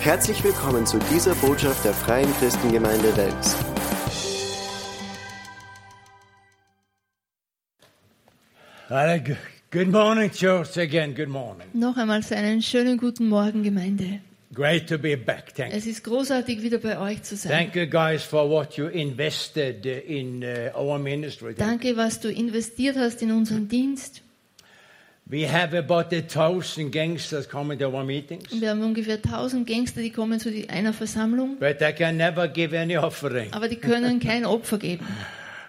Herzlich willkommen zu dieser Botschaft der Freien Christengemeinde Wels. Good morning, church. Again, good morning. Noch einmal einen schönen guten Morgen, Gemeinde. Great to be back. Thank you. Es ist großartig, wieder bei euch zu sein. Thank you, guys, for what you invested in uh, our ministry. Danke, was du investiert hast in unseren Dienst. Wir haben ungefähr 1000 Gangster, die kommen zu einer Versammlung, but they can never give any offering. aber die können kein Opfer geben.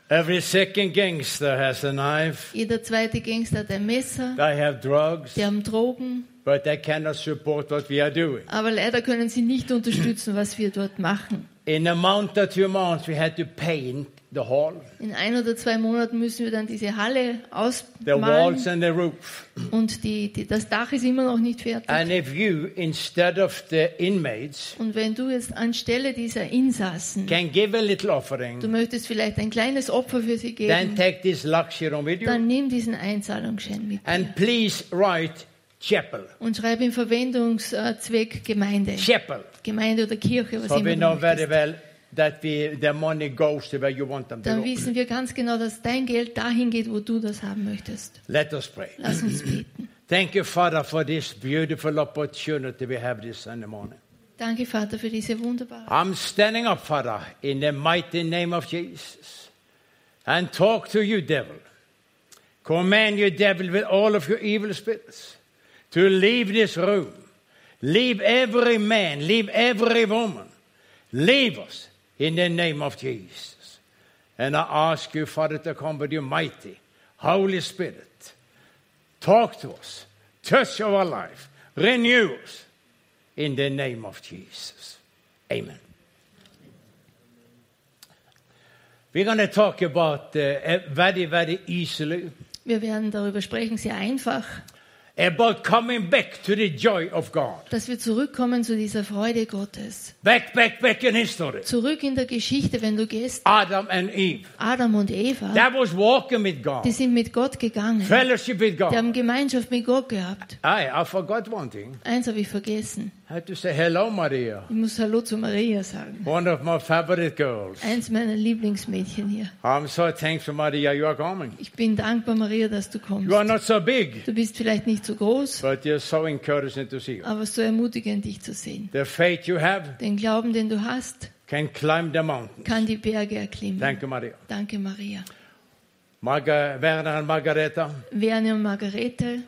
Every second gangster has a knife. Jeder zweite Gangster hat ein Messer, They have drugs, die haben Drogen, but they cannot support what we are doing. aber leider können sie nicht unterstützen, was wir dort machen. In a month or two months, we had to paint the hall, In ein oder zwei Monaten müssen wir dann diese Halle the walls ausmalen and the roof. und die, die, das Dach ist immer noch nicht fertig. And if you, instead of the inmates, Und wenn du jetzt anstelle dieser Insassen, can give a little du offering, möchtest vielleicht ein kleines Opfer für sie then geben, take this luxury with you. dann nimm diesen Einzahlungsschein mit And please write chapel. und schreib im Verwendungszweck Gemeinde. Chapel. Gemeinde oder Kirche, was So we immer know very möchtest. well that we, the money goes to where you want them to Dann go. wissen wir ganz genau, dass dein Geld dahin geht, wo du das haben möchtest. Let us pray. Lass uns beten. Thank you, Father, for this beautiful opportunity we have this Sunday morning. Danke, Vater, für diese wunderbare. I'm standing up, Father, in the mighty name of Jesus, and talk to you, devil. Command you, devil, with all of your evil spirits, to leave this room. Leave every man, leave every woman. Leave us in the name of Jesus. And I ask you, Father, to come with your mighty Holy Spirit. Talk to us, touch our life, renew us in the name of Jesus. Amen. We're going to talk about uh, very, very easily Wir werden darüber sprechen, sehr einfach, about coming back to the joy of God. dass wir zurückkommen zu dieser Freude Gottes. Back, back, back in history. Zurück in der Geschichte, wenn du gehst, Adam and Eve. Adam und Eva, That was walking with God, die sind mit Gott gegangen. fellowship with Die haben God. Gemeinschaft mit Gott gehabt. I, I forgot one thing. Eins habe ich vergessen. I had to say hello, Maria. Ich muss Hallo zu Maria sagen. One of my favorite girls. Eins meiner Lieblingsmädchen hier. I'm so thankful, Maria, you are coming. Ich bin dankbar, Maria, dass du kommst. You are not so big, Du bist vielleicht nicht so groß, but you're so encouraging to see you. aber so ermutigend, dich zu sehen. The faith you have Den Glauben, den du hast, can climb the mountain. kann die Berge erklimmen. Thank you, Maria. Danke, Maria. Marga, Werner and Margareta, Werner und Margarete,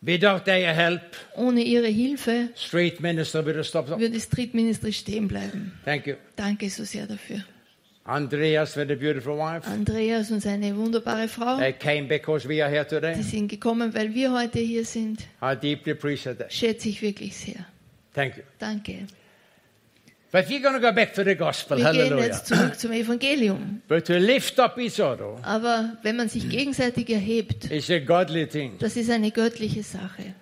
without their help, ohne ihre Hilfe street minister up. würde das Streetministry stehen bleiben. Thank you. Danke so sehr dafür. Andreas with a beautiful wife. Andreas und seine wunderbare Frau, They came because we are here die today. sind gekommen, weil wir heute hier sind. I deeply appreciate that. Schätze ich wirklich sehr. Thank you. Danke. But we're going to go back to the gospel. Wir gehen Hallelujah. jetzt zurück zum Evangelium. But to lift up each other Aber wenn man sich gegenseitig erhebt, is a godly thing. das ist eine göttliche Sache.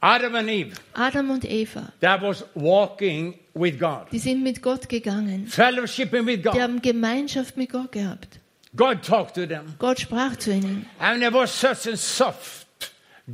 Adam and Eve, Adam und Eva, that was walking with God, die sind mit Gott gegangen. fellowshipping with Die God. haben Gemeinschaft mit Gott gehabt. God talked to them. Gott sprach zu ihnen. And there was such a soft,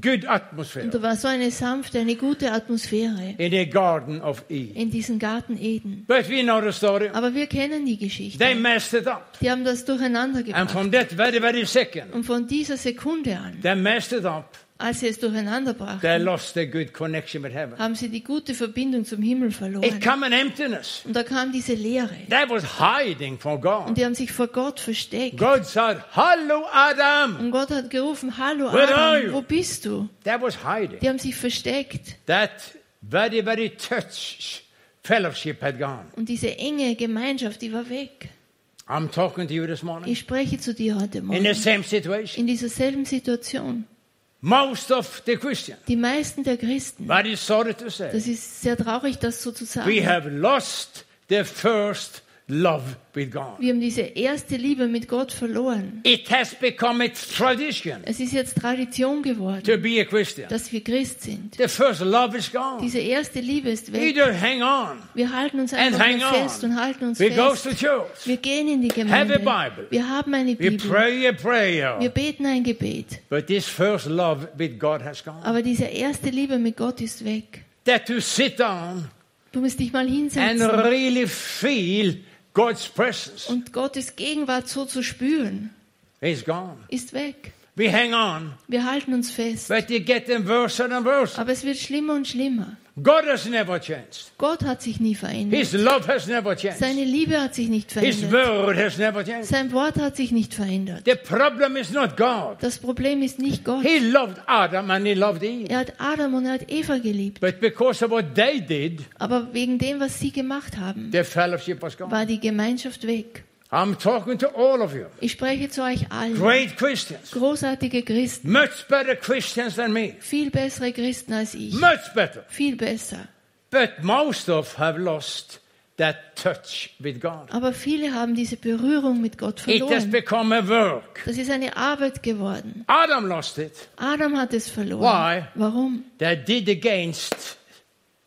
good atmosphere Und da war so eine sanfte, eine gute Atmosphäre in the Garden of Eden. in diesem Garten Eden. But we know the story. Aber wir kennen die Geschichte. They messed it up. Die haben das durcheinander And gebracht. from that very, very second, Und von dieser Sekunde an, they messed it up. Als sie es durcheinander They brachten, lost their good connection with heaven. haben sie die gute Verbindung zum Himmel It verloren. came an emptiness. Und da kam diese Leere. They was hiding from Und God. die haben sich vor Gott versteckt. God said, Hello, Adam. Und Gott hat gerufen, hallo Where are you? Adam, wo bist du? They was hiding. Die haben sich versteckt. That very, very touch fellowship had gone. Und diese enge Gemeinschaft, die war weg. I'm talking to you this morning. Ich spreche zu dir heute In the Morgen. same situation. In dieser selben Situation. Most of the Christians, Die meisten der Christen, very sorry to say, das ist sehr traurig, das so zu we sagen. have lost the first love with God. Wir haben diese erste Liebe mit Gott verloren. It has become a tradition Es ist jetzt Tradition geworden, to be a Christian. dass wir Christ sind. The first love is gone. Diese erste Liebe ist We weg. don't hang on. Wir halten uns And einfach hang nur on. fest und halten uns We go to fest. church. Wir gehen in die Have Gemeinde. a Bible. Wir haben eine We Bibel. pray a prayer. Wir beten ein Gebet. But this first love with God has gone. Aber diese erste Liebe mit Gott ist weg. That to sit down Du musst dich mal and hinsetzen really feel God's presence. und Gottes Gegenwart so zu spüren, He's gone. ist weg. We hang on, Wir halten uns fest. but you get them worse and worse. Aber es wird schlimmer und schlimmer. God has never changed. Gott hat sich nie verändert. His love has never changed. Seine Liebe hat sich nicht His verändert. word has never changed. Sein Wort hat sich nicht verändert. The problem is not God. Das Problem ist nicht Gott. He loved Adam and he loved Eve. Er hat Adam und er hat Eva geliebt. But because of what they did, Aber wegen dem, was sie gemacht haben, their fellowship was gone. war die Gemeinschaft weg. I'm talking to all of you. Ich spreche zu euch allen. Great Christians. Großartige Christen. Much better Christians than me. Viel bessere Christen als ich. Much better. Viel besser. But most of have lost that touch with God. Aber viele haben diese Berührung mit Gott It has verloren. become a work. Das ist eine Arbeit geworden. Adam lost it. Adam hat es verloren. Why? Warum? They did against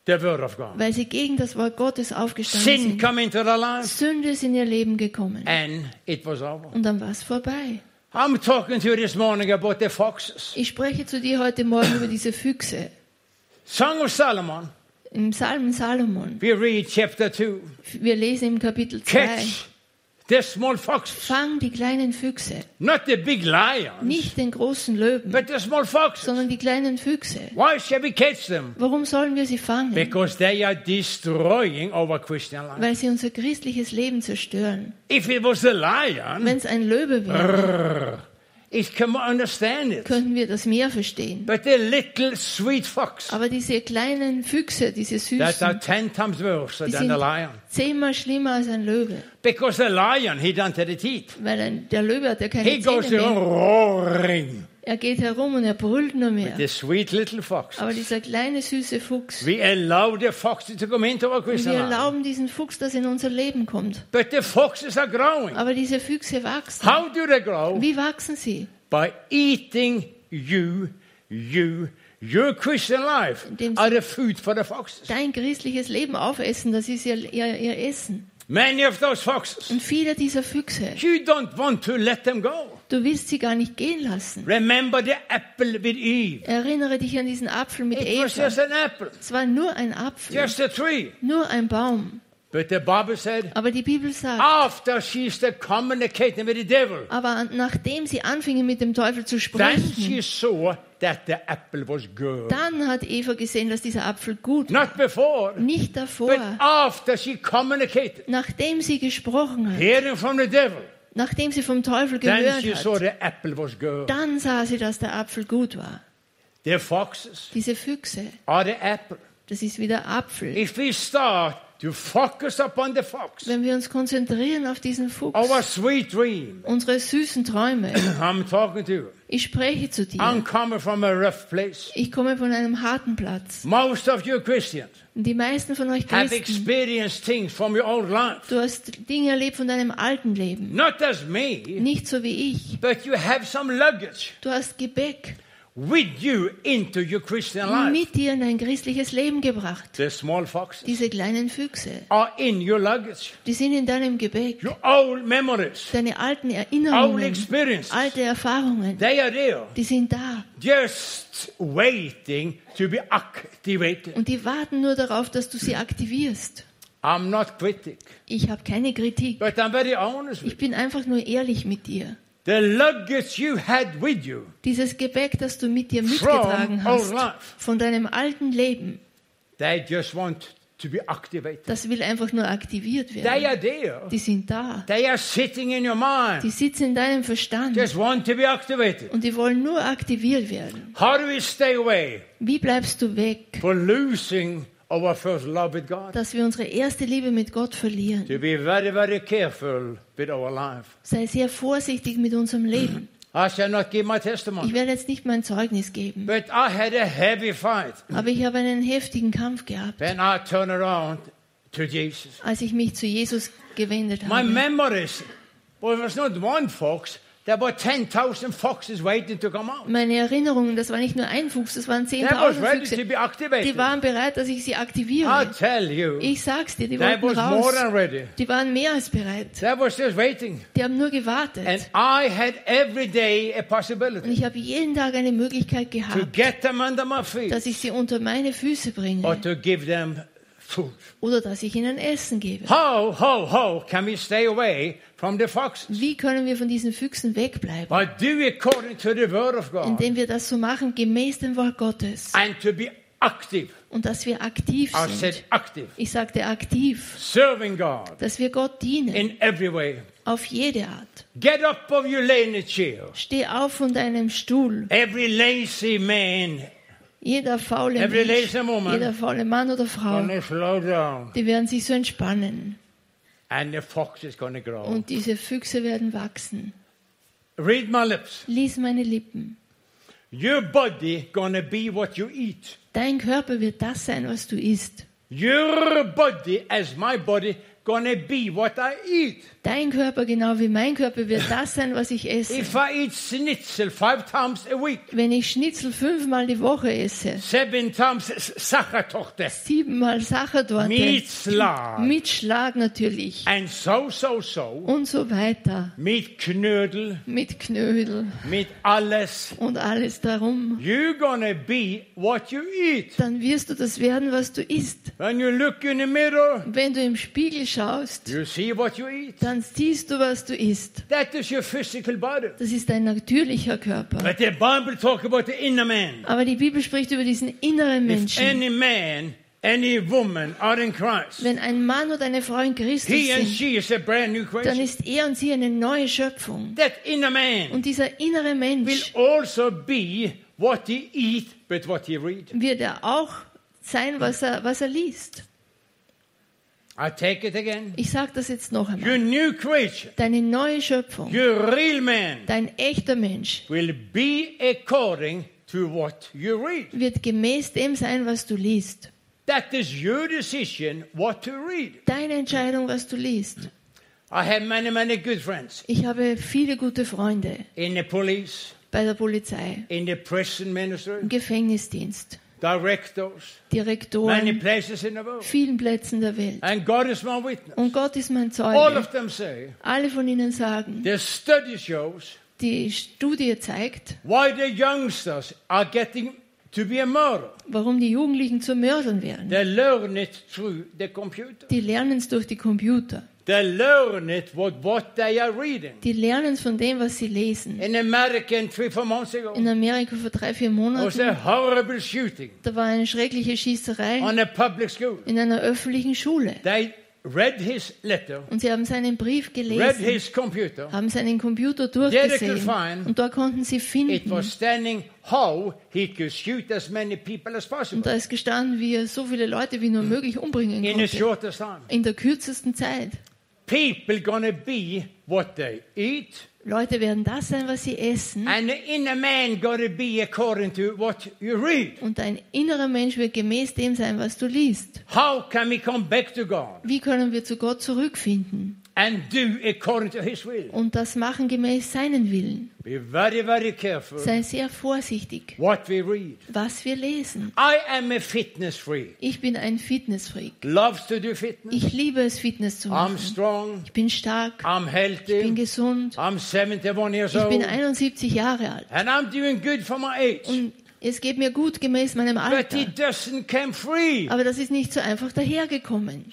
the word of God. Weil sie gegen das Wort Gottes aufgestanden Sin sind. come into their lives Sünde ist in ihr Leben gekommen. and it was over. Und dann war es vorbei. I'm talking to you this morning about the foxes. Ich spreche zu dir heute Morgen über diese Füchse. Song of Solomon. Im Psalm Salomon. We read chapter 2. Wir lesen im Kapitel 2. Catch the small foxes. Fang die kleinen Füchse. Not the big lions, Nicht den großen Löwen, but the small foxes. sondern die kleinen Füchse. Why shall we catch them? Warum sollen wir sie fangen? Because they are destroying our Christian life. Weil sie unser christliches Leben zerstören. If it was a lion, Wenn es ein Löwe wäre, it can understand it. könnten wir das mehr verstehen. But the little sweet fox, Aber diese kleinen Füchse, diese that are süßen, ten times worse die than sind the lion. zehnmal schlimmer als ein Löwe. Because the lion, he doesn't have the teeth. Weil ein, der Löwe hat ja He keine goes Zähne around mehr. roaring. Er geht herum und er brüllt nur mehr. The sweet little fox. Aber dieser kleine süße Fuchs, We allow the foxes to come into our wir erlauben diesen Fuchs, dass in unser Leben kommt. But the foxes are growing. Aber diese Füchse wachsen. How do they grow? Wie wachsen sie? By eating you, you, your Christian life are the food for the foxes. Dein christliches Leben aufessen, das ist ihr, ihr, ihr Essen. Many of those foxes, Und viele dieser Füchse, you don't want to let them go. du willst sie gar nicht gehen lassen. Remember the apple with Eve. Erinnere dich an diesen Apfel mit It was Eva. just an apple, Es war nur ein Apfel, just a tree. nur ein Baum. But the Bible said, Aber die Bibel sagt, after she started communicating with the devil, aber nachdem sie anfingen mit dem Teufel zu then sprechen, she saw that the apple was good. dann hat Eva gesehen, dass dieser Apfel gut war. Not before, Nicht but davor, after she communicated, nachdem sie gesprochen hat, hearing from the devil, nachdem sie vom Teufel then gehört she saw hat, the apple was good. dann sah sie, dass der Apfel gut war. The foxes Diese Füchse, are the apple. das ist wie der Apfel. If we start to focus upon the fox, Wenn wir uns konzentrieren auf diesen Fuchs, our sweet dream, unsere süßen Träume, I'm talking to you. ich spreche zu dir. I'm coming from a rough place. Ich komme von einem harten Platz. Most of you Christians Und die meisten von euch have Christen, experienced things from your old life. du hast Dinge erlebt von deinem alten Leben. Not as me, Nicht so wie ich. but you have some luggage Du hast Gebäck with you into your Christian life. mit dir in dein christliches Leben gebracht. The small foxes Diese kleinen Füchse, are in your luggage. die sind in deinem Gebäck. Your old memories, Deine alten old Erinnerungen, experiences, alte Erfahrungen, they are there, die sind da. just waiting to be activated. Und die warten nur darauf, dass du sie aktivierst. I'm not critic, Ich habe keine Kritik. but I'm very honest with Ich bin einfach nur ehrlich mit dir. You. The luggage you had with you Dieses Gebäck, das du mit dir from mitgetragen old hast, life, von deinem alten Leben, they just want to be activated. das will einfach nur aktiviert They werden. are there. Die sind da. They are sitting in your mind. Die sitzen in deinem Verstand Just want to be activated. und die wollen nur aktiviert werden. How do we stay away Wie bleibst du weg, for losing our first love with God? dass wir unsere erste Liebe mit Gott verlieren? To be very, very careful with our life. Sei sehr vorsichtig mit unserem Leben. I shall not give my Ich testimony, werde jetzt nicht mein Zeugnis geben, but I had a heavy fight aber ich habe einen heftigen Kampf gehabt, when I turned around to Jesus. als ich mich zu Jesus gewendet My habe. memories, well, it was not one fox, there were 10,000 foxes waiting to come out. Meine Erinnerungen, das war nicht nur ein Fuchs, das waren They was 10.000 ready to Füchse. Die waren bereit, dass ich sie I aktiviere. tell you, Ich sag's dir, die more raus. Die waren mehr als bereit. They was just waiting. Die haben nur gewartet. I had every day a Und ich habe jeden Tag eine Möglichkeit to gehabt, get them under my feet dass ich sie unter meine Füße or bringe to give them food. oder dass ich ihnen Essen gebe. How, how, how can we stay away from the foxes? Wie können wir von diesen Füchsen wegbleiben? By do according to the word of God Indem wir das so machen, gemäß dem Wort Gottes. and to be active. Und dass wir aktiv I said sind. active. Ich sagte aktiv, Serving God dass wir Gott dienen. in every way. Auf jede Art. Get up of your chair. Steh auf von deinem Stuhl. Every lazy man Jeder faule Mensch, jeder faule Mann oder Frau, die werden sich so entspannen. and the fox is gonna grow. Und diese Füchse werden wachsen. Read my lips. Lies meine Lippen. Your body gonna be what you eat. Dein Körper wird das sein, was du isst. Your body, as my body, gonna be what I eat. Dein Körper, genau wie mein Körper, wird das sein, was ich esse. If I eat schnitzel five times a week, Wenn ich Schnitzel fünfmal die Woche esse, seven times siebenmal Sachertorte, Schlag. mit Schlag natürlich and so, so, so, und so weiter, mit Knödel, mit Knödel mit alles, und alles darum, you're gonna be what you eat. dann wirst du das werden, was du isst. When you look in the mirror, Wenn du im Spiegel schaust, you see what you eat. Dann siehst du, was du isst. That is your physical body. Das ist dein natürlicher Körper. But the Bible talk about the inner man. Aber die Bibel spricht über diesen inneren If Menschen. any man, any woman are in Christ, Wenn ein Mann oder eine Frau in Christus he and sind, she is a brand new dann creation. ist er und sie eine neue Schöpfung. That inner man Und dieser innere will Mensch also be what he eat, but what he read. wird er auch sein, was er, was er liest. I take it again. Ich sage das jetzt noch Your einmal. Deine neue Schöpfung, your real man, dein echter Mensch, will be according to what you read. wird gemäß dem sein, was du liest. That is your decision what to read. Deine Entscheidung, was du liest. I have many, many good friends Ich habe viele gute Freunde in the police, bei der Polizei, in the prison ministry, im Gefängnisdienst, directors, many Direktoren, places in the world. vielen Plätzen der Welt. And God is my witness. Und Gott ist mein All Zeuge. of them say Alle von ihnen sagen, the study shows die Studie zeigt, why the youngsters are getting to be a murderer. warum die Jugendlichen zu Mördern werden. Die lernen es durch die Computer. They learn it what, what they are reading. Die lernen von dem, was sie lesen. In America, three, four months ago, In Amerika vor drei, vier was Monaten, a horrible shooting da war eine schreckliche Schießerei on a public school. in einer öffentlichen Schule. They read his letter, Und sie haben seinen Brief read gelesen, his computer. haben seinen Computer durchgesehen. find- Und da konnten sie It finden. was standing how he could shoot as many people as Und da ist gestanden, wie er so viele Leute wie nur möglich umbringen in konnte. time. In der kürzesten Zeit. People gonna be what they eat, Leute werden das sein, was sie essen. and the inner man gotta be according to what you read. Und dein innerer Mensch wird gemäß dem sein, was du liest. How can we come back to God Wie können wir zu Gott zurückfinden and do according to His will? und das machen gemäß seinen Willen? Be very, very careful Sei sehr vorsichtig, what we read. was wir lesen. I am a fitness freak. Ich bin ein Fitnessfreak. Loves to do fitness. Ich liebe es, Fitness zu I'm machen. strong. Ich bin stark, I'm ich bin gesund, I'm 71 years ich bin 71 Jahre alt. and I'm doing good for my age. Und es geht mir gut gemäß meinem Alter. Aber das ist nicht so einfach dahergekommen.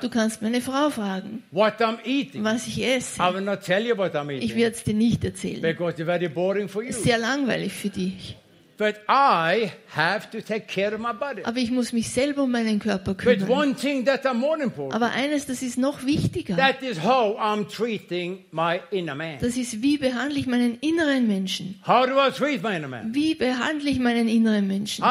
Du kannst meine Frau fragen, was ich esse. Ich werde es dir nicht erzählen. because it's very boring for you. Ist sehr langweilig für dich. But I have to take care of my body. Aber ich muss mich selber um meinen Körper But kümmern. one thing that I'm more important, Aber eines, das ist noch wichtiger. that is how I'm treating my inner man. Das ist, wie behandle ich meinen inneren Menschen? How do I treat my inner man? Wie behandle ich meinen inneren Menschen?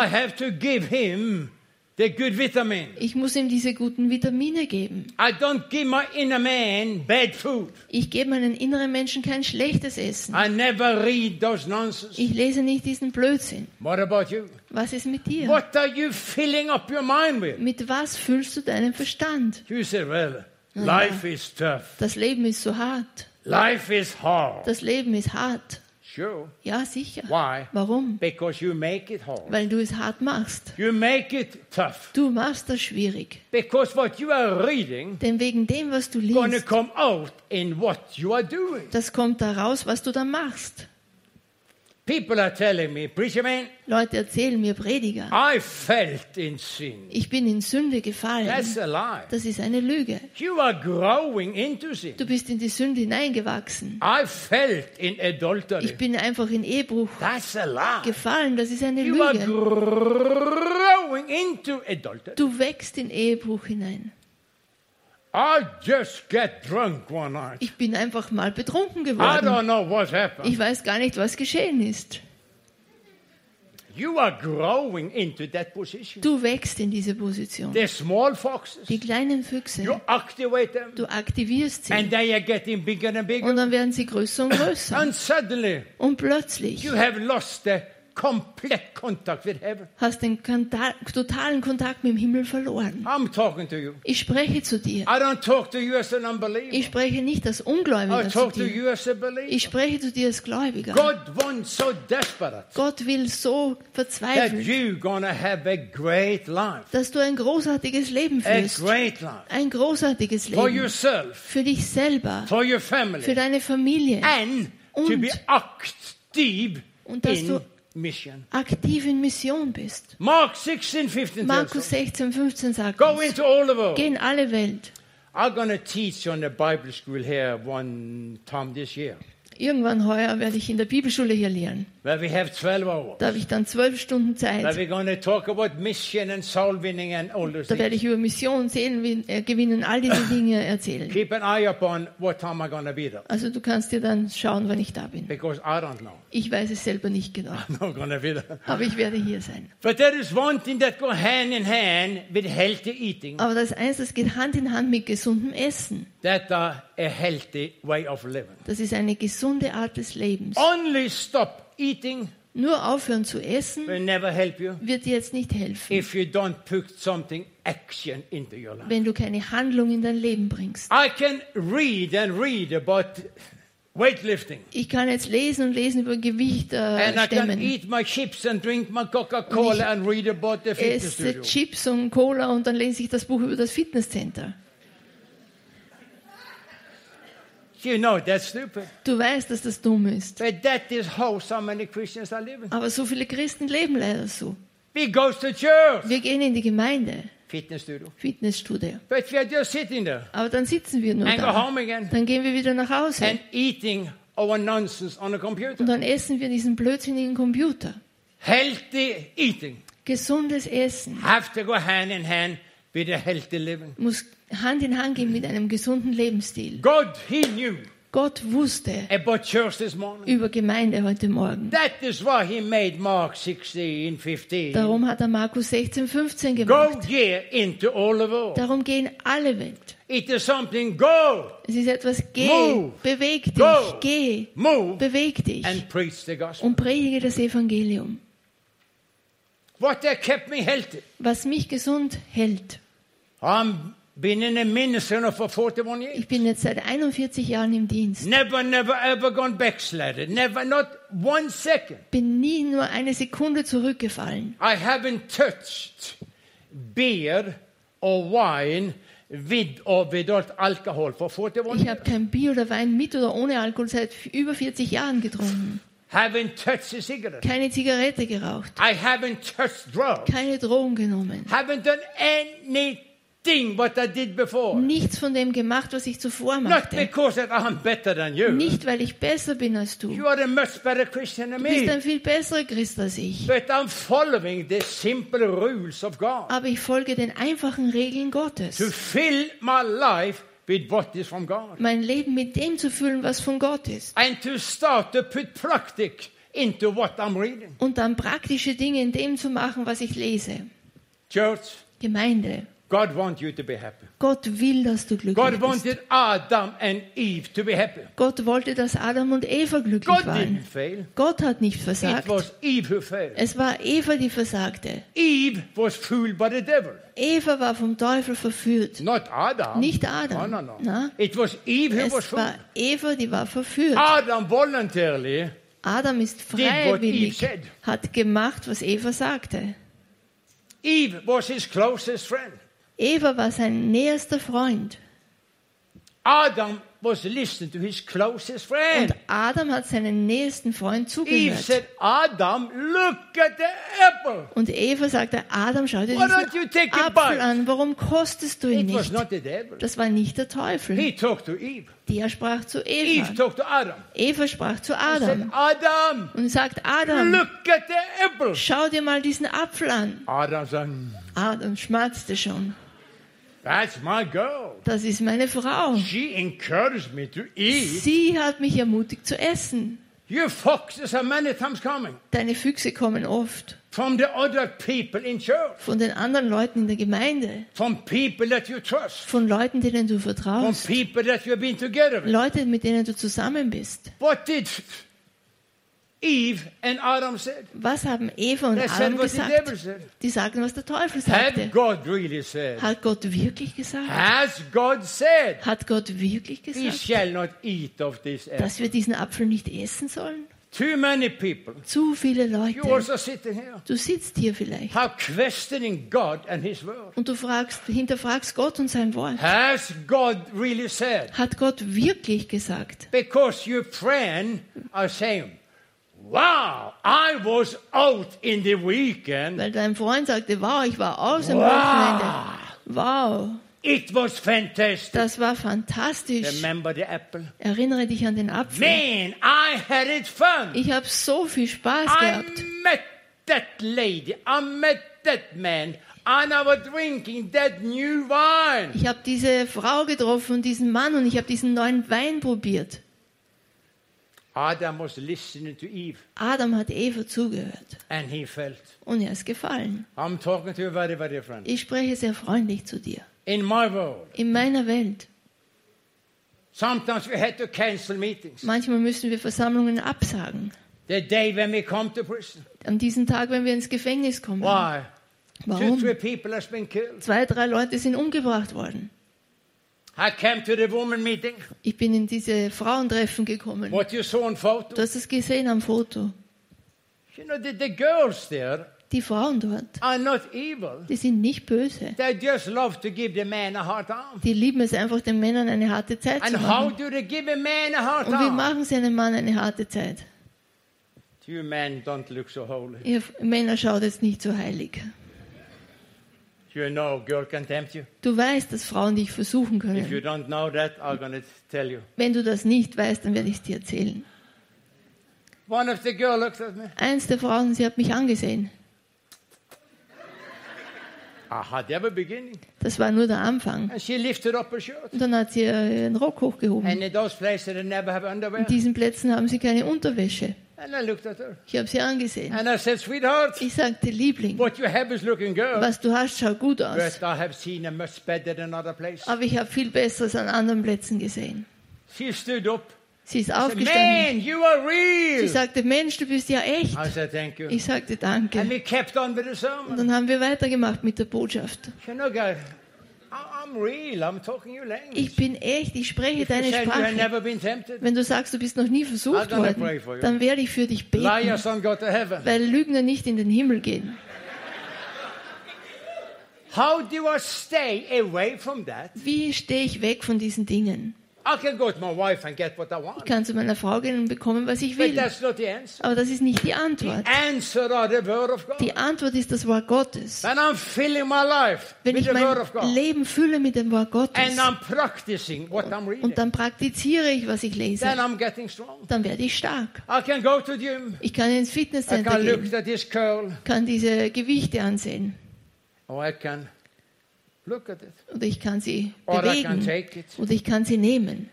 Ich muss ihm diese guten Vitamine geben. I don't give my inner man bad food. Ich gebe meinen inneren Menschen kein schlechtes Essen. I never read those nonsense. Ich lese nicht diesen Blödsinn. What about you? Was ist mit dir? What are you filling up your mind with? Mit was füllst du deinen Verstand? You say, well, life is tough. Das Leben ist so hart. Life is hard. Das Leben ist hart. Sure. Ja, sicher. Why? Warum? Because you make it hard. Weil du es hart machst. You make it tough. Du machst das schwierig. Because what you are reading Denn wegen dem, was du gonna liest, come out in what you are doing. das kommt da raus, was du da machst. People are telling me, preacher man, Leute erzählen mir Prediger, I felt in sin. ich bin in Sünde gefallen. That's a lie. Das ist eine Lüge. You are growing into sin. Du bist in die Sünde hineingewachsen. I felt in adultery. Ich bin einfach in Ehebruch That's a lie. gefallen. Das ist eine You are Lüge. growing into adultery. Du wächst in Ehebruch hinein. I just get drunk one night. Ich bin einfach mal betrunken I geworden. don't know what's happened. Ich weiß gar nicht, was geschehen ist. You are growing into that position. Du wächst in diese Position. The small foxes, Die kleinen you Füchse, activate them, du aktivierst and sie. they are getting bigger and Und bigger. dann werden sie größer und größer. And suddenly, Und plötzlich you have lost the complete contact with heaven. hast den totalen Kontakt mit dem Himmel verloren. I'm talking to you. Ich spreche zu dir. I don't talk to you as an unbeliever. Ich spreche nicht als I Ungläubiger zu talk to dir. you as a believer. Ich spreche zu dir als Gläubiger. God wants so desperate Gott will so that verzweifelt, you're gonna have a great life. dass du ein großartiges Leben A führst. great life. Ein großartiges For Leben. yourself, Für dich selber. for your Für family, deine Familie. and to Und- be active Und dass in du mission. aktiv in Mission bist. Mark 16, 15 tells Markus us, 16, 15 sagt Go uns, into all the world. geh in alle Welt. I'm going to teach on the Bible school here one time this year, Irgendwann heuer werde ich in der Bibelschule hier lehren. Where we have 12 hours. Da habe ich dann zwölf Stunden Zeit. Da werde ich über Mission, Seelen äh, all diese Dinge erzählen. Also du kannst dir dann schauen, wann ich da bin. because I don't know. Ich weiß es selber nicht genau. Aber ich werde hier sein. But there is one thing that go hand in hand with healthy eating, Aber das eins, das geht Hand in Hand mit gesundem Essen. that are a healthy way of living. Das ist eine gesunde Art des Lebens. Only stop eating Nur aufhören zu essen will never help you wird dir jetzt nicht helfen, if you don't put something action into your life. wenn du keine Handlung in dein Leben bringst. I can read and read about weightlifting. Ich kann jetzt lesen und lesen über Gewicht And äh, I can stemmen. eat my chips and drink my Coca-Cola and read about the fitness Esse. Chips und Cola und dann lese ich das Buch über das Fitnesscenter. You know that's stupid. Du weißt, dass das dumm ist. But that is how so many Christians are living. Aber so viele Christen leben leider so. We go to church, Wir gehen in die Gemeinde, fitness studio, Fitnessstudio. but we are just sitting there Aber dann sitzen wir nur and go da. home again Dann gehen wir wieder nach Hause. and eating our nonsense on a Und computer. dann essen wir diesen blödsinnigen Computer. Healthy eating Gesundes Essen have to go hand in hand muss Hand in Hand gehen mit einem gesunden Lebensstil. God, He knew Gott wusste über Gemeinde heute Morgen. That is why He made Mark 16, 15. Darum hat er Markus 16, 15 Go gemacht. ye into all the world. Darum gehen alle Welt. It is something, go, Es ist etwas, geh, Move. beweg dich, Go. geh, move, beweg dich und predige das Evangelium. What that kept me healthy. Was mich gesund hält. Ich bin jetzt seit 41 Jahren im Dienst. Never, never, ever gone backslided. Never, not one second. Bin nie nur eine Sekunde zurückgefallen. I haven't touched beer or wine with or without alcohol for 41 Ich habe kein Bier oder Wein mit oder ohne Alkohol seit über 40 Jahren getrunken. Haven't touched a cigarette. Keine Zigarette geraucht. I haven't touched drugs. Keine Drogen genommen. Haven't done anything what I did before. Nichts von dem gemacht, was ich zuvor Not machte. because that I'm better than you. Nicht, weil ich besser bin als du. You are a much better Christian than Du bist ein viel besserer Christ als ich. But I'm following the simple rules of God Aber ich folge den einfachen Regeln to Gottes. fill my life with what is from God Mein Leben mit dem zu füllen, was von Gott ist. and to start to put practice into what I'm reading. Und dann praktische Dinge in dem zu machen, was ich lese. Church, Gemeinde. God wants you to be happy. Gott will, dass du glücklich God bist. wanted Adam and Eve to be happy. Gott wollte, dass Adam und Eva glücklich God waren. didn't fail. Gott hat nicht It versagt. was Eve who failed. Es war Eva, die versagte. Eve was fooled by the devil, Eva war vom Teufel verführt. not Adam. Nicht Adam. No, no, no. Na? It was Eve who was Es war fooled. Eva, die war verführt. Adam voluntarily Adam ist freiwillig, hat gemacht, was Eva sagte. Eve was his closest friend. Eva war sein näherster Freund. Adam was listening to his closest friend. Und Adam hat seinen nächsten Freund Eve zugehört. said, Adam, look at the apple. Und Eva sagte, Adam, schau dir diesen Apfel an, warum kostest du ihn It was nicht? not the devil. Das war nicht der Teufel. He talked to Eve. Der sprach zu Eve Eva. talked to Adam. Eva sprach zu He said, Adam Adam, und sagt, Adam, look at the apple. schau dir mal diesen Apfel an. Adam said, Adam schmatzte schon. That's my girl. Das ist meine Frau. She encouraged me to eat. Sie hat mich ermutigt zu essen. You foxes are many times coming Deine Füchse kommen oft from the other people in church, von den anderen Leuten in der Gemeinde, from people that you trust, von Leuten, denen du from vertraust, people that you've been together with. Leute, mit denen du zusammen bist. What did Eve and Adam said? Was haben Eva und Adam gesagt? said. Die sagten, was der Teufel sagte. God really said? Hat Gott wirklich gesagt? Has God said? Hat Gott wirklich gesagt, shall not eat of this apple. dass wir diesen Apfel nicht essen sollen? Too many people. Zu viele You Leute. also sitting here. Du sitzt hier vielleicht Are questioning God and His word. und du fragst, hinterfragst Gott und sein Wort. Has God really said? Hat Gott wirklich gesagt? Because your friend are saying, Wow, I was out in the weekend. Weil dein Freund sagte, wow, ich war aus am Wow. Wochenende. Wow, It was fantastic. das war fantastisch. Remember the apple? Erinnere dich an den Apfel. Man, I had it fun. Ich habe so viel Spaß I gehabt. met that lady. I met that man. And I was drinking that new wine. Ich habe diese Frau getroffen und diesen Mann und ich habe diesen neuen Wein probiert. Adam was listening to Eve Adam hat Eva zugehört and he felt. und er ist gefallen. I'm talking to you very, very friend. Ich spreche sehr freundlich zu dir. In my world, In meiner Welt. sometimes we had to cancel meetings. Manchmal müssen wir Versammlungen absagen. The day when we come to prison. An diesem Tag, wenn wir ins Gefängnis kommen. Why? Two, Warum? three people has been killed. Zwei, drei Leute sind umgebracht worden. I came to the woman meeting. Ich bin in diese Frauentreffen gekommen. What you saw on photo. Du hast es gesehen am Foto. You know, the, the girls there Die Frauen dort, are not evil. die sind nicht böse. They just love to give the man a hard time. Die lieben es einfach, den Männern eine harte Zeit zu And how machen. do they give a man a hard Und wie machen sie einem Mann eine harte Zeit? You men don't look so holy. Ihr Männer schaut jetzt nicht so heilig. You know, girl can tempt you. Du weißt, dass Frauen dich versuchen If you können. don't know that, I'm going to tell you. Wenn du das nicht weißt, dann werde ich es dir erzählen. One of the girl looked at me. Eins der Frauen, sie hat mich angesehen. Das war nur der Anfang. And she lifted up her shirt. Und dann hat sie ihren Rock hochgehoben. And in those places, they never have underwear. In diesen Plätzen haben sie keine Unterwäsche. And I looked at her. Ich habe sie angesehen. And I said, sweetheart, Ich sagte, Liebling, what you have is looking good. was du hast, schaut gut aus. But I have seen a much better than other place. Aber ich habe viel Besseres an anderen Plätzen gesehen. She stood up. Sie ist aufgestanden. Man, you are Sie real. sagte, Mensch, du bist ja echt. I said, thank you. Ich sagte, And danke. we kept on with the Und dann haben wir weitergemacht mit der Botschaft. You know, Ich bin echt, ich spreche deine Sprache. never been tempted, Wenn du sagst, du bist noch nie versucht worden, dann werde ich für dich beten, weil Lügner nicht in den Himmel gehen. How do I stay away from that? Wie stehe ich weg von diesen Dingen? I can go to my wife and get what I Ich want. kann zu meiner Frau gehen und bekommen, was ich will. that's not the answer. Aber das ist nicht die The Antwort. Die Antwort ist das Wort Gottes. When I'm filling my life Wenn ich mein Leben fülle mit dem Wort Gottes und dann praktiziere ich, was ich then lese, I'm getting strong. dann werde ich stark. I can go to gym. Ich kann ins I Fitnesscenter gehen, at this curl. kann diese Gewichte ansehen Or I can oder ich kann sie bewegen oder ich kann sie nehmen.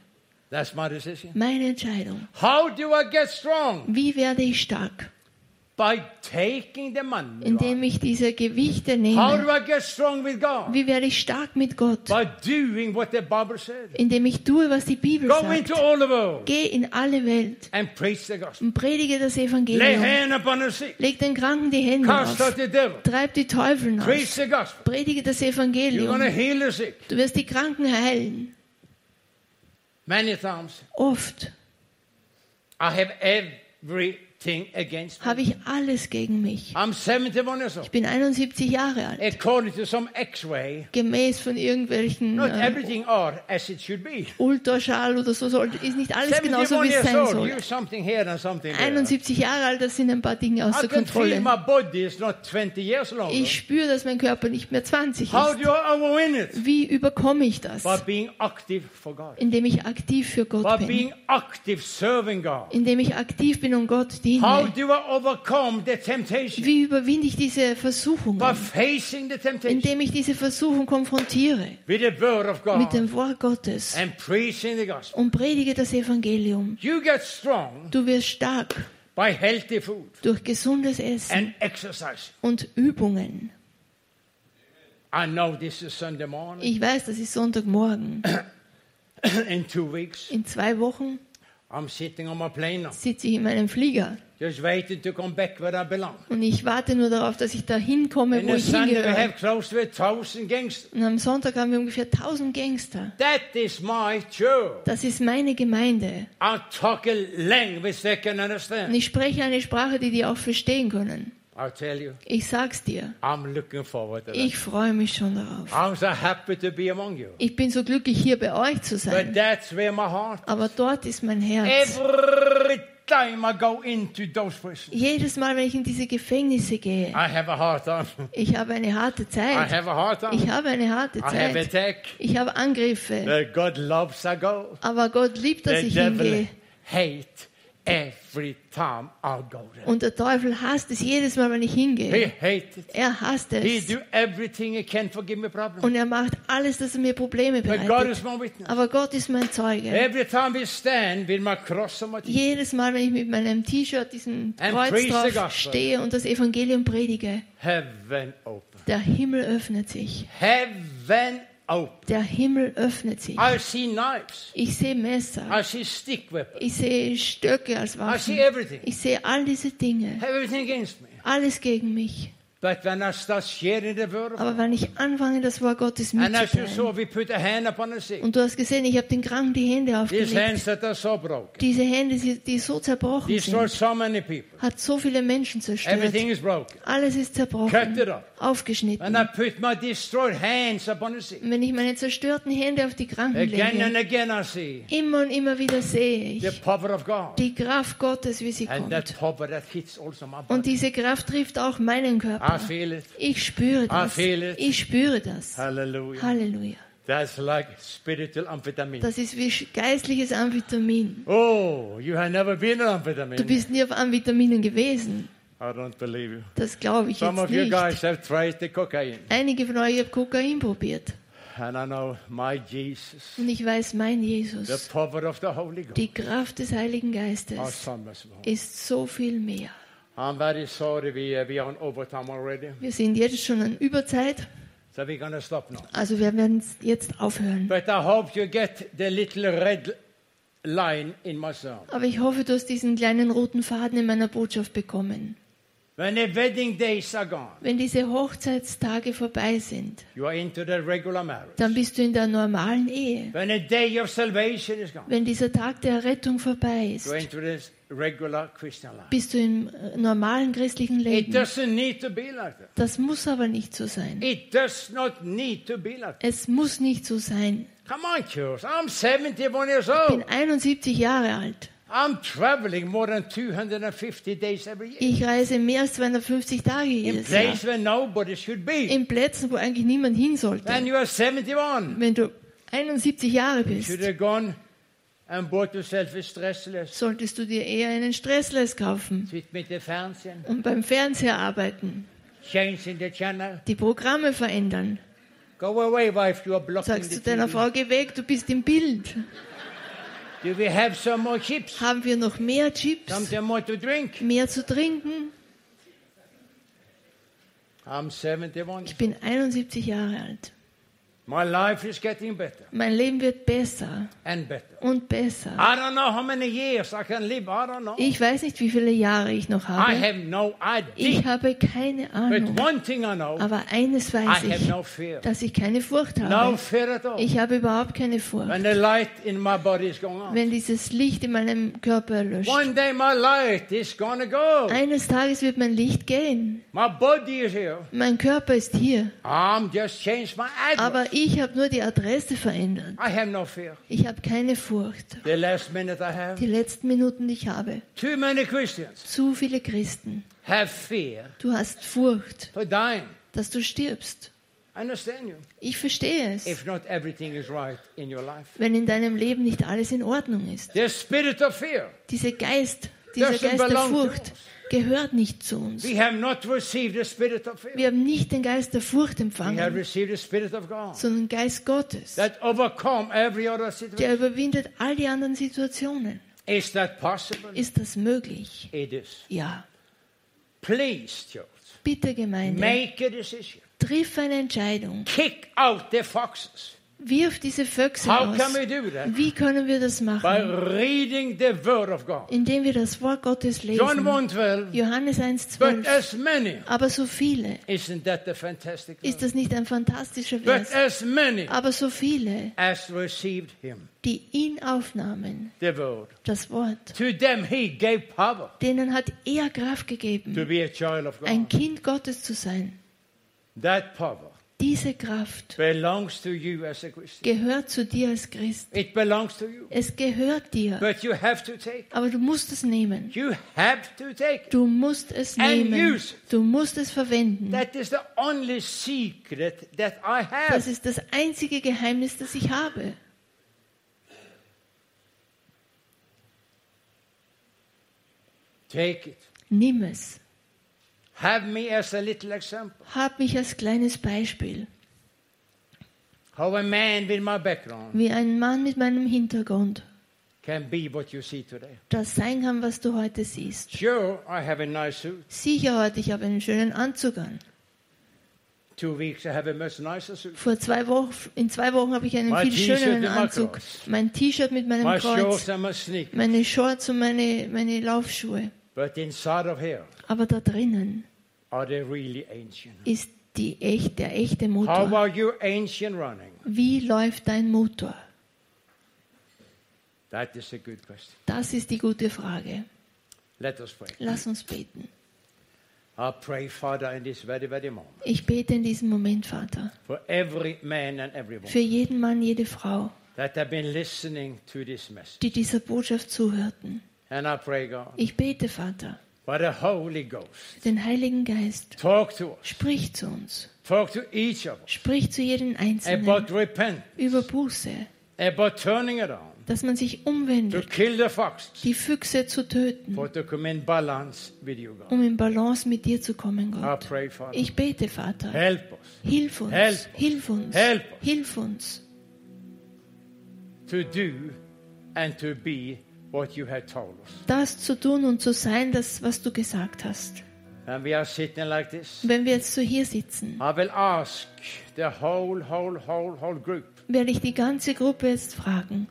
Meine Entscheidung. How do I get strong? Wie werde ich stark? Indem ich diese Gewichte How nehme. do I get strong with God? Wie werde ich stark mit Gott? By doing what the Bible said. Indem ich tue, was die Bibel Go sagt. into all the world Geh in alle Welt and preach the gospel. und predige das Evangelium. Leg den Kranken die Hände Cast out auf. the devil. Treib die Teufel Preach aus. the gospel. Predige das Evangelium. heal the sick. Du wirst die Kranken heilen. Many times Oft. I have every. Habe ich alles gegen mich. I'm 71 years old. Ich bin 71 Jahre alt. Gemäß von irgendwelchen äh. Ultraschall oder so soll, ist nicht alles 71 genauso, wie es sein soll. you something here and something there. 71 Jahre alt, das sind ein paar Dinge can feel Kontrolle. my body is not 20 years longer. Ich spüre, dass mein Körper nicht mehr 20 How ist. Wie überkomme ich das? Indem ich aktiv für Gott bin. Indem ich aktiv bin und Gott diene. Do I overcome the temptation? Wie überwinde ich diese temptation Indem ich diese Versuchung konfrontiere with the word of mit dem Wort Gottes and preaching the gospel. und predige das Evangelium. You get strong Du wirst stark by healthy food durch gesundes Essen und Übungen. I know this is Sunday morning. Ich weiß, das ist Sonntagmorgen. In two weeks, In zwei Wochen I'm sitting on my plane now, sitze ich in meinem Flieger just waiting to come back where I belong. und ich warte nur darauf, dass ich da hinkomme, wo ich hingehöre. Und am Sonntag haben wir ungefähr 1000 Gangster. That is my church. Das ist meine Gemeinde. I talk a language they can Und understand. ich spreche eine Sprache, die die auch verstehen können. I'll tell you, Ich sag's dir. I'm looking forward to that. Ich freue mich schon darauf. I'm so happy to be among you. Ich bin so glücklich, hier bei euch zu sein. Aber dort ist mein Herz. Every Jedes Mal, wenn ich in diese Gefängnisse gehe, ich habe eine harte Zeit. Ich habe eine harte Zeit. Ich habe Angriffe. Aber Gott liebt, dass ich hingehe. hate every time I go there. Und der Teufel hasst es jedes Mal, wenn ich He hingehe. hates it. Er hasst He es. do everything he can for give me problems. Und er macht alles, dass er mir Probleme But God bereitet. is my witness. Aber Gott ist mein Zeuge. Every time we stand with my cross on my Jedes Mal, wenn ich mit meinem T-Shirt diesen Kreuz drauf stehe und das Evangelium predige, heaven open. der Himmel öffnet sich. Heaven. Der Himmel öffnet sich. I see knives. Ich sehe Messer. Ich sehe Stöcke als Waffen. Ich sehe all diese Dinge. Everything against me. Alles gegen mich. Aber wenn ich anfange, das Wort Gottes mitzuteilen, und du hast gesehen, ich habe den Kranken die Hände aufgelegt. Diese Hände, die so zerbrochen sind, hat so viele Menschen zerstört. Everything is broken. Alles ist zerbrochen, aufgeschnitten. And I put my destroyed hands upon the sick. Und wenn ich meine zerstörten Hände auf die Kranken Again and lege, again I see immer und immer wieder sehe ich die Kraft Gottes, wie sie kommt. also my Und diese Kraft trifft auch meinen Körper. It. Ich spüre das. feel it. Ich spüre das. Hallelujah. Halleluja. That's like spiritual amphetamine. Das ist wie geistliches Amphetamin. Oh, you have never been on Du amphetamine. bist nie auf Amphetaminen gewesen. I don't believe you. Das glaube ich Some jetzt of you nicht. guys have tried the cocaine. Einige von euch haben Kokain probiert. And I know my Jesus, Und ich weiß, mein the Jesus, power of the Holy Ghost. die Kraft des Heiligen Geistes ist so viel mehr. I'm very sorry we, uh, we are on overtime already. Wir sind jetzt schon an Überzeit, So we're to stop now. also wir werden jetzt aufhören. But I hope you get the little red line in my sermon. Aber ich hoffe, du hast diesen kleinen roten Faden in meiner Botschaft bekommen. When the wedding days are gone, Wenn diese Hochzeitstage vorbei sind, you are into the regular marriage. dann bist du in der normalen Ehe. When the day of salvation is gone, Wenn dieser Tag der Rettung vorbei ist, you are into this. Bist du im äh, normalen christlichen It Leben. doesn't need to be like that. Das muss aber nicht so sein. It does not need to be like that. Es muss nicht so sein. Come on, church. I'm 71 years Ich bin old. 71 Jahre alt. I'm traveling more than 250 days every year. Ich reise mehr als 250 Tage jedes Jahr. In Plätzen, wo eigentlich niemand hin sollte. you are 71, Wenn du 71 Jahre bist, solltest du dir eher einen Stressless kaufen und beim Fernseher arbeiten, die Programme verändern. Sagst zu deiner. Frau, geh weg, du bist im Bild. Do we have some more chips? Haben wir noch mehr Chips, Something more to drink? mehr zu trinken? I'm 71. Ich bin 71 Jahre alt. Mein Leben wird besser and better. und besser. I don't know how many years I can live. I don't know. Ich weiß nicht, wie viele Jahre ich noch I habe. have no Ich habe keine But Ahnung. one thing I know, Aber eines I weiß have ich, no fear. dass ich keine Furcht No habe. fear at all. Ich habe überhaupt keine Furcht. When the light in my body is going on. Wenn dieses Licht in meinem Körper erlöscht. One day my light is gonna go. Eines Tages wird mein Licht gehen. My body is here. Mein Körper ist hier. I'm just changed my address. Aber ich habe nur die Adresse verändert. I have no fear. Ich habe keine Furcht. The last minute I have. Die letzten Minuten, die ich habe. Too many Christians Zu viele Christen. have fear Du hast Furcht, for dying. dass du stirbst. Ich verstehe es. Right in. Wenn in deinem Leben nicht alles in Ordnung ist. Dieser Geist, dieser Geist der Furcht. Gehört nicht zu uns. We have not received the spirit of fear. Wir haben nicht den Geist der Furcht We have empfangen, received the spirit of God sondern den Geist Gottes, that overcome every other der überwindet all die anderen Situationen. Is that possible? Ist das möglich? It is. Ja. Please, church, Bitte, Gemeinde, make a decision. triff eine Entscheidung. Kick out the foxes. Wirf diese Füchse How aus. can we do that? Wie können wir das By machen? reading the word of God. Indem wir das Wort Gottes John lesen. 1:12. Johannes But 1,12. as many, Aber so viele. isn't that the fantastic? Ist das nicht ein fantastischer But Vers? as many Aber so viele, as received him, die ihn aufnahmen, the word, das Wort, to them he gave power denen hat er Kraft to gegeben, be a child of ein God. Kind Gottes zu sein. That power Diese Kraft belongs to you as a Christian. gehört zu dir als Christ. It belongs to you. Es gehört dir. But you have to take. Aber du musst es nehmen. You have to take. it. Du musst es nehmen. Du musst es verwenden. That is the only secret that I Das ist das einzige Geheimnis, das ich habe. Take it. Nimm es. Have me as a little example. Hab mich als kleines Beispiel, How a man with my background wie ein Mann mit meinem Hintergrund, can be what you see today. das sein kann, was du heute siehst. Sure, I have a nice suit. Sicher heute, ich habe einen schönen Anzug an. Two weeks I have a much nicer suit. Vor zwei Wochen, in zwei Wochen habe ich einen My viel T-shirt schöneren and my Anzug. cross. Mein T-Shirt mit meinem My Kreuz, shorts and my sneakers. meine Shorts und meine, meine Laufschuhe. But inside of here Aber da drinnen ist die echt, der echte How Motor. Wie läuft dein Motor? That is a good question. Das ist die gute Frage. Let us pray. Lass uns beten. I pray, Father, in this very, very moment, Ich bete in diesem Moment, Vater, for every man and every woman für jeden Mann, jede Frau, that have been listening to this message. die dieser Botschaft zuhörten. And I pray, God, Ich bete, Vater, by the Holy Ghost, den Heiligen Geist, talk to us. sprich zu uns. Talk to each of us. Sprich zu jedem Einzelnen. Über Buße, about turning around, dass man sich umwendet, die Füchse zu töten, um in Balance mit dir zu kommen, Gott. Ich bete, Vater, hilf uns, hilf uns, hilf uns, to do and to be das zu tun und zu sein, das, was du gesagt hast. Like this. Wenn wir jetzt so hier sitzen, whole, whole, whole, werde ich die ganze Gruppe jetzt fragen,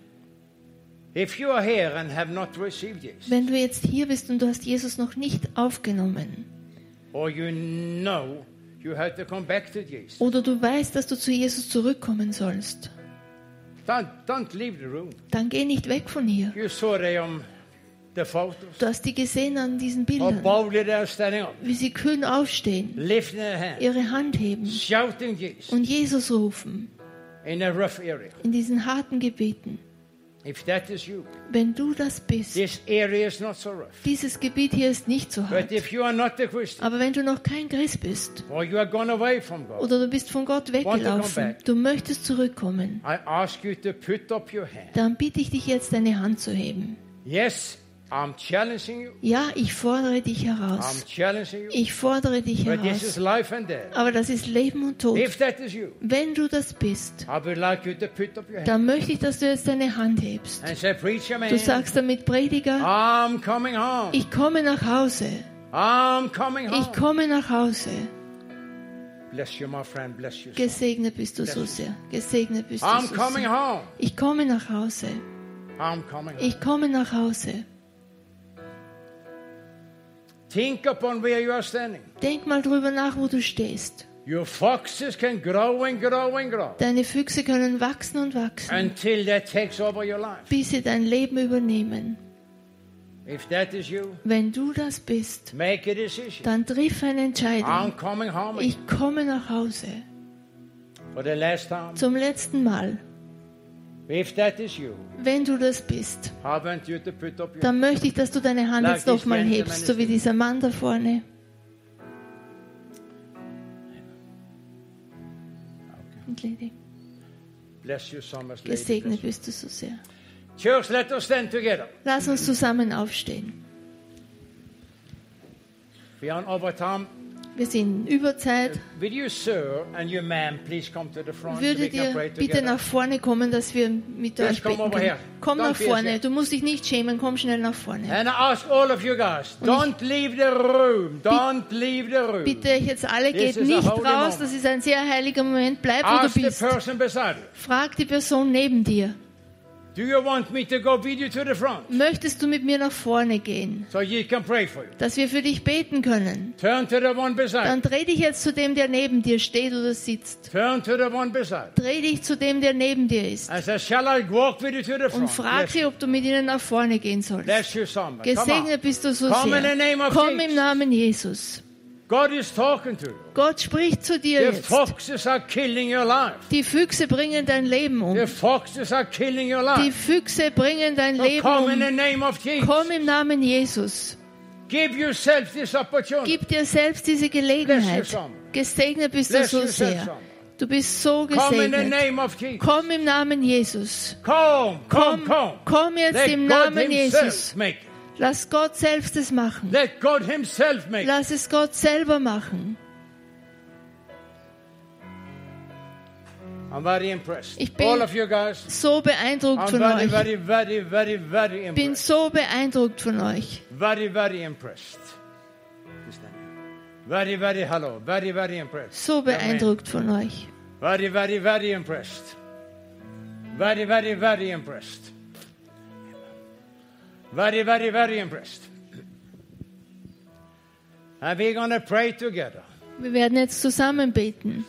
If you are here and have not received Jesus, wenn du jetzt hier bist und du hast Jesus noch nicht aufgenommen, or you know you have to come back to Jesus, oder du weißt, dass du zu Jesus zurückkommen sollst, don't, don't leave the room. dann geh nicht weg von hier. You saw them on the photos. Du hast die gesehen an diesen How Bildern, boldly they are standing up, wie sie kühn aufstehen, lifting their hands, ihre Hand heben shouting Jesus und Jesus rufen in a rough area. in diesen harten Gebieten. If that is you, Wenn du das bist, this area is not so rough. dieses Gebiet hier ist nicht so But hart. if you are not a Christian, Aber wenn du noch kein Christ bist or you are gone away from God, oder du bist von Gott weggelaufen, du möchtest zurückkommen, I ask you to put up your hand. dann bitte ich dich jetzt, deine Hand zu heben. Yes. Ja, ich fordere dich heraus. Ich fordere dich heraus. Aber das ist Leben und Tod. Wenn du das bist, dann möchte ich, dass du jetzt deine Hand hebst. Du sagst damit, Prediger, ich komme nach Hause. Ich komme nach Hause. Gesegnet bist du so sehr. Gesegnet bist du so sehr. Ich komme nach Hause. Ich komme nach Hause. Think upon where you are standing. Denk mal drüber nach, wo du stehst. Your foxes can grow and grow and grow Deine Füchse können wachsen und wachsen, until that takes over your life. bis sie dein Leben übernehmen. If that is you, Wenn du das bist, make a decision. dann triff eine I'm Entscheidung. coming home Ich komme nach Hause. for the last time. Zum letzten Mal. If that is you, Wenn du das bist, I want you to put up your dann möchte ich, dass du deine Hand Like jetzt nochmal hebst, so wie dieser Mann da vorne. Und Lady, bless you so much. lady. gesegnet bist du so sehr. Church, let us stand together. Lass uns zusammen aufstehen. Are on overtime. Wir sind in Überzeit. Würdet ihr bitte nach vorne kommen, dass wir mit Yes, euch beten können? Komm Don't nach vorne. Du musst dich nicht schämen. Komm schnell nach vorne. Guys. Bitte jetzt alle, This geht nicht raus. moment. Das ist ein sehr heiliger Moment. Bleib, wo du Ask the bist. Frag die Person neben dir. Möchtest du mit mir nach vorne gehen, so you can pray for you? dass wir für dich beten können? Turn to the one beside Dann dreh dich jetzt zu dem, der neben dir steht oder sitzt. you. Turn to the one beside you. Dreh dich zu dem, der neben dir ist. I said, shall I walk with you to the Und frag Bless sie, ob du mit ihnen nach vorne gehen sollst. Gesegnet bist du so Come in the sehr. name of Komm im Namen Jesus. God is talking to you. Gott spricht zu dir The jetzt. foxes are killing your life. Die Füchse bringen dein Leben um. The foxes are killing your Die. Füchse bringen dein So Leben come in um. the name of Jesus. Komm im Namen Jesus. Give yourself this opportunity. Gib dir selbst diese Gelegenheit. Gesegnet bist du so sehr. Du bist so Come in the gesegnet. name of Jesus. Komm im Namen Jesus. Come, come, Komm, come. komm jetzt im Namen Jesus. Lass Gott selbst es machen. Let God himself make. Lass es Gott selber machen. I'm very impressed. Ich bin- All of you guys. So beeindruckt I'm von very, euch. very, very, very, very Bin impressed. so beeindruckt von euch. Very, very impressed. Very, very hello. Very, very impressed. So beeindruckt von euch. Very, very, very impressed. Very, very, very impressed. Very, very, very impressed. And we're going to pray together. Wir werden jetzt zusammen beten.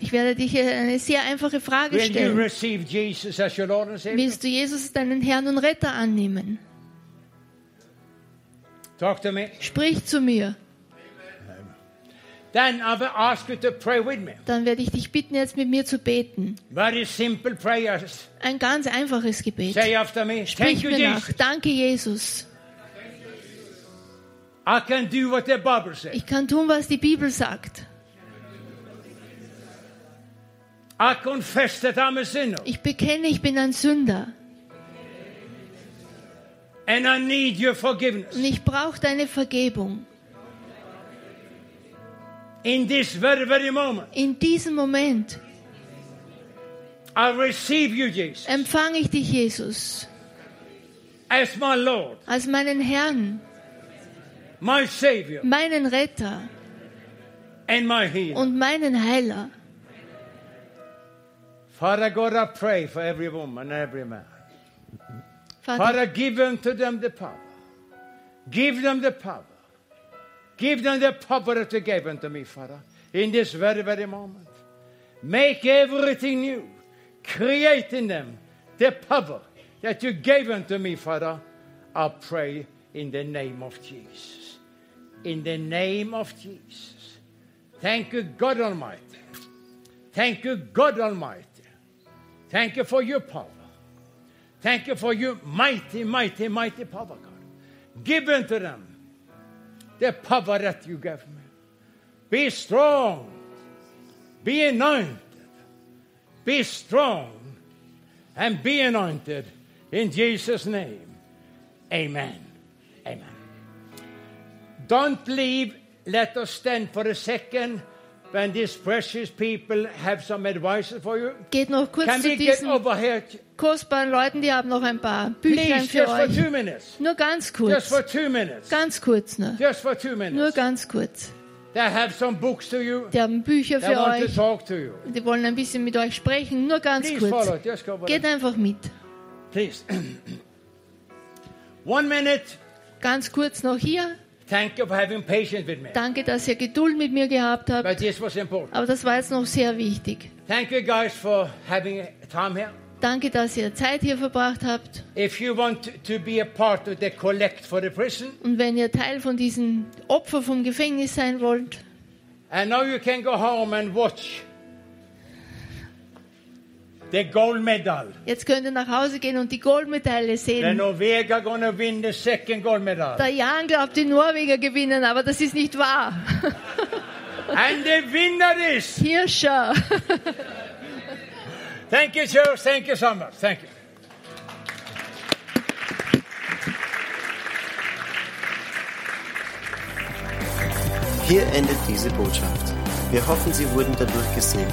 Ich werde dich hier eine sehr einfache Frage stellen. Willst du Jesus als deinen Herrn und Retter annehmen? Talk to me. Sprich zu mir. Then I will ask you to pray with me. Dann werde ich dich bitten, jetzt mit mir zu beten. Very simple prayers. Ein ganz einfaches Gebet. Say after me. Thank Sprich mir nach. Danke, Jesus. I can do what the Bible says. Ich kann tun, was die Bibel sagt. Ich bekenne, ich bin ein Sünder. and I need your forgiveness. Und ich brauche deine Vergebung. In this very, very moment, In diesem Moment I receive you, Jesus, empfange ich dich, Jesus, as my Lord, als meinen Herrn, my Savior, meinen Retter and my healer. und meinen Heiler. Father God, I pray for every woman and every man. Vater, Father, give unto them the power. Give them the power. Give them the power that you gave unto me, Father, in this very, very moment. Make everything new. Create in them the power that you gave unto me, Father. I pray in the name of Jesus. In the name of Jesus. Thank you, God Almighty. Thank you, God Almighty. Thank you for your power. Thank you for your mighty, mighty, mighty power, God. Give unto them the power that you gave me. Be strong. Be anointed. Be strong and be anointed in Jesus' name. Amen. Amen. Don't leave. Let us stand for a second when these precious people have some advice for you? Geht noch kurz Can zu diesen kostbaren Leuten, die haben noch ein paar Please, für euch. Nur ganz kurz. Ganz kurz nur. Nur ganz kurz. They have some books to you. Die haben Bücher They für want to euch. talk to you. Die wollen ein bisschen mit euch sprechen. Nur ganz Please kurz. follow. Just go Geht einfach mit. Please. One minute. Ganz kurz noch hier. Thank you for having patience with me. Danke, dass ihr Geduld mit mir gehabt habt. But this was important. Aber das war jetzt noch sehr wichtig. Thank you guys for having time here. Danke, dass ihr Zeit hier verbracht habt. If you want to be a part of the collect for the prison, Und wenn ihr Teil von diesen Opfer vom Gefängnis sein wollt, and now you can go home and watch the gold medal. jetzt könnt ihr nach Hause gehen und die Goldmedaille The sehen. Norvega gonna win the second gold medal. Der Jan glaubt, die Norweger gewinnen, aber das ist nicht wahr. And the winner is. Hirscher. Thank you, sir. Thank you so much. Thank you. Hier endet diese Botschaft. Wir hoffen, Sie wurden dadurch gesegnet.